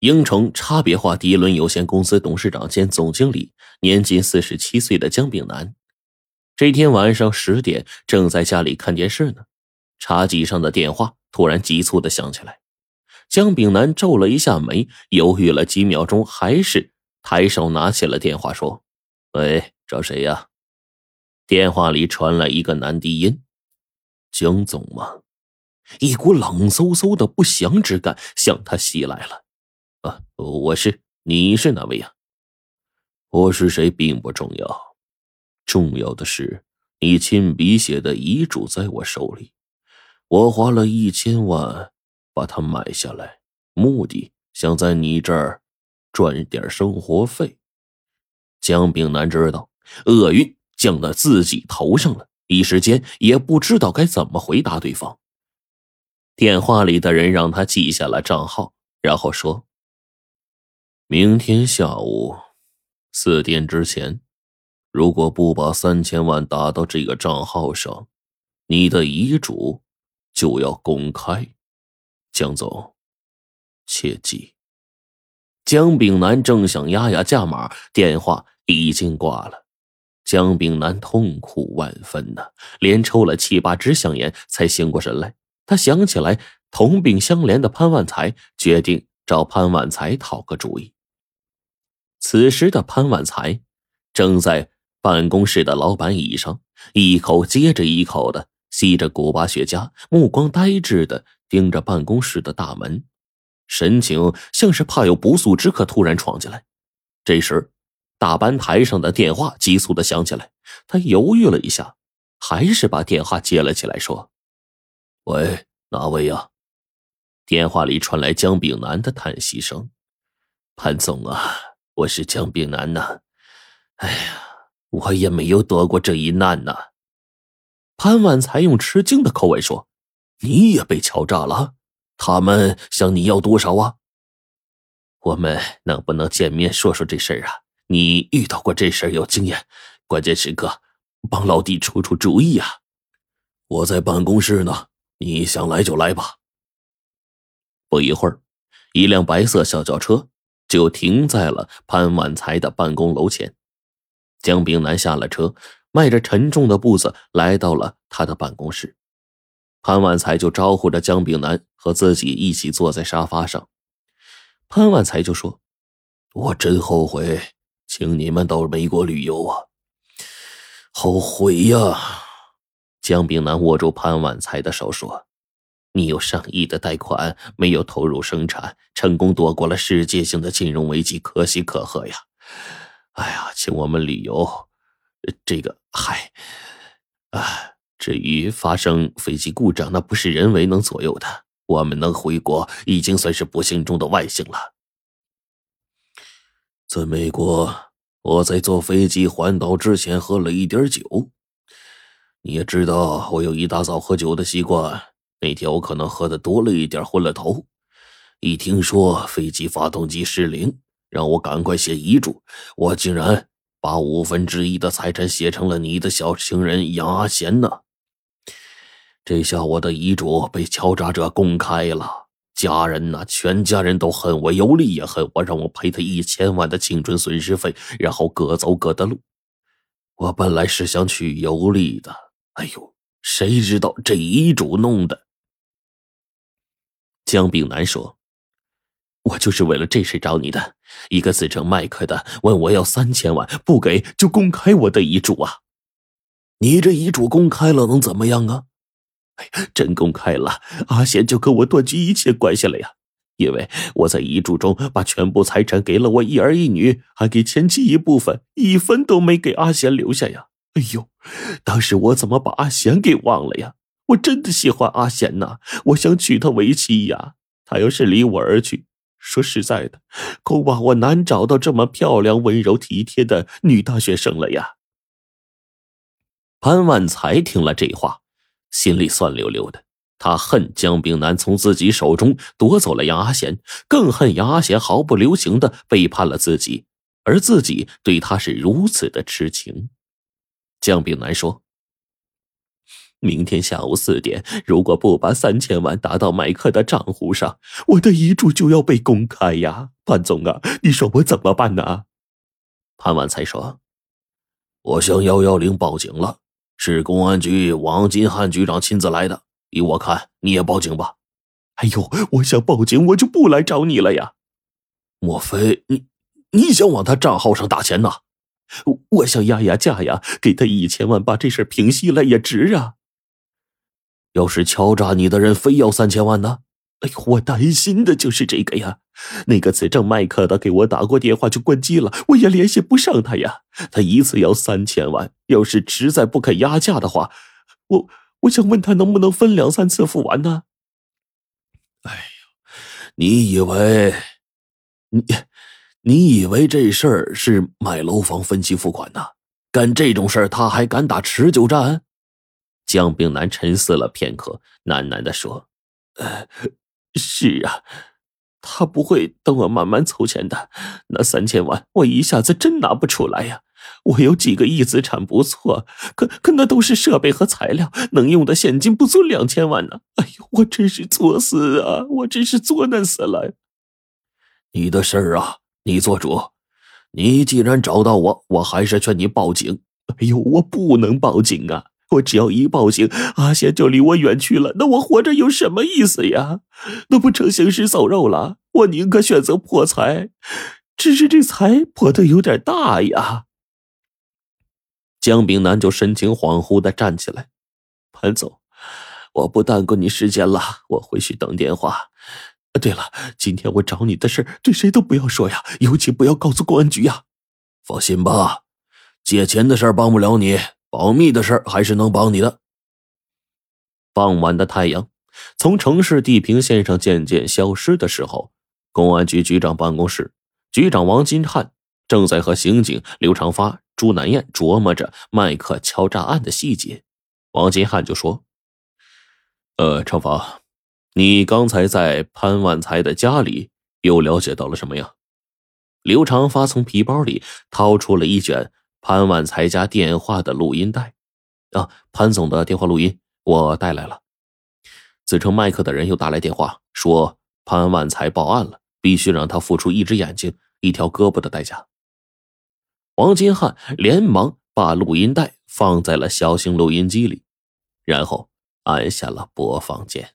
鹰城差别化第一轮有限公司董事长兼总经理，年仅四十七岁的江炳南，这天晚上十点正在家里看电视呢，茶几上的电话突然急促的响起来。江炳南皱了一下眉，犹豫了几秒钟，还是抬手拿起了电话，说：“喂，找谁呀？”电话里传来一个男低音：“江总吗？”一股冷飕飕的不祥之感向他袭来了。啊，我是，你是哪位呀？我是谁并不重要，重要的是你亲笔写的遗嘱在我手里，我花了一千万把它买下来，目的想在你这儿赚点生活费。江炳南知道厄运降到自己头上了，一时间也不知道该怎么回答对方。电话里的人让他记下了账号，然后说。明天下午四点之前，如果不把三千万打到这个账号上，你的遗嘱就要公开。江总，切记。江炳南正想压压价码，电话已经挂了。江炳南痛苦万分呐，连抽了七八支香烟才醒过神来。他想起来同病相怜的潘万才，决定找潘万才讨个主意。此时的潘万才正在办公室的老板椅上，一口接着一口的吸着古巴雪茄，目光呆滞的盯着办公室的大门，神情像是怕有不速之客突然闯进来。这时，大班台上的电话急促的响起来，他犹豫了一下，还是把电话接了起来，说：“喂，哪位呀？”电话里传来姜炳南的叹息声：“潘总啊。”我是江炳南呐，哎呀，我也没有躲过这一难呐。潘万才用吃惊的口吻说：“你也被敲诈了？他们向你要多少啊？我们能不能见面说说这事儿啊？你遇到过这事儿有经验，关键时刻帮老弟出出主意啊！我在办公室呢，你想来就来吧。”不一会儿，一辆白色小轿车。就停在了潘万才的办公楼前。江炳南下了车，迈着沉重的步子来到了他的办公室。潘万才就招呼着江炳南和自己一起坐在沙发上。潘万才就说：“我真后悔请你们到美国旅游啊，后悔呀！”江炳南握住潘万才的手说。你有上亿的贷款没有投入生产，成功躲过了世界性的金融危机，可喜可贺呀！哎呀，请我们旅游，这个嗨，啊，至于发生飞机故障，那不是人为能左右的。我们能回国，已经算是不幸中的万幸了。在美国，我在坐飞机环岛之前喝了一点酒，你也知道，我有一大早喝酒的习惯。那天我可能喝的多了一点，昏了头。一听说飞机发动机失灵，让我赶快写遗嘱，我竟然把五分之一的财产写成了你的小情人杨阿贤呢。这下我的遗嘱被敲诈者公开了，家人呐，全家人都恨我，有理也恨我，让我赔他一千万的青春损失费，然后各走各的路。我本来是想去游历的，哎呦，谁知道这遗嘱弄的。江炳南说：“我就是为了这事找你的。一个自称麦克的问我要三千万，不给就公开我的遗嘱啊！你这遗嘱公开了能怎么样啊？哎，真公开了，阿贤就跟我断绝一切关系了呀！因为我在遗嘱中把全部财产给了我一儿一女，还给前妻一部分，一分都没给阿贤留下呀！哎呦，当时我怎么把阿贤给忘了呀？”我真的喜欢阿贤呐，我想娶她为妻呀。她要是离我而去，说实在的，恐怕我难找到这么漂亮、温柔体贴的女大学生了呀。潘万才听了这话，心里酸溜溜的。他恨江炳南从自己手中夺走了杨阿贤，更恨杨阿贤毫不留情的背叛了自己，而自己对他是如此的痴情。江炳南说。明天下午四点，如果不把三千万打到麦克的账户上，我的遗嘱就要被公开呀！潘总啊，你说我怎么办呢？潘万才说：“我向幺幺零报警了，是公安局王金汉局长亲自来的。依我看，你也报警吧。”哎呦，我想报警，我就不来找你了呀。莫非你你想往他账号上打钱呢？我想压压价呀，给他一千万，把这事平息了也值啊。要是敲诈你的人非要三千万呢？哎呦，我担心的就是这个呀。那个此证麦克的给我打过电话就关机了，我也联系不上他呀。他一次要三千万，要是实在不肯压价的话，我我想问他能不能分两三次付完呢？哎呀，你以为你你以为这事儿是买楼房分期付款呢？干这种事儿他还敢打持久战？姜炳南沉思了片刻，喃喃的说：“呃，是啊。”他不会等我慢慢凑钱的，那三千万我一下子真拿不出来呀！我有几个亿资产不错，可可那都是设备和材料，能用的现金不足两千万呢。哎呦，我真是作死啊！我真是作难死了。你的事儿啊，你做主。你既然找到我，我还是劝你报警。哎呦，我不能报警啊！我只要一报警，阿贤就离我远去了。那我活着有什么意思呀？那不成行尸走肉了？我宁可选择破财，只是这财破的有点大呀。江炳南就神情恍惚的站起来，潘总，我不耽搁你时间了，我回去等电话。对了，今天我找你的事对谁都不要说呀，尤其不要告诉公安局呀。放心吧，借钱的事帮不了你。保密的事儿还是能帮你的。傍晚的太阳从城市地平线上渐渐消失的时候，公安局局长办公室，局长王金汉正在和刑警刘长发、朱南燕琢磨着麦克敲诈案的细节。王金汉就说：“呃，长发，你刚才在潘万才的家里又了解到了什么呀？”刘长发从皮包里掏出了一卷。潘万才家电话的录音带，啊，潘总的电话录音我带来了。自称麦克的人又打来电话，说潘万才报案了，必须让他付出一只眼睛、一条胳膊的代价。王金汉连忙把录音带放在了小型录音机里，然后按下了播放键。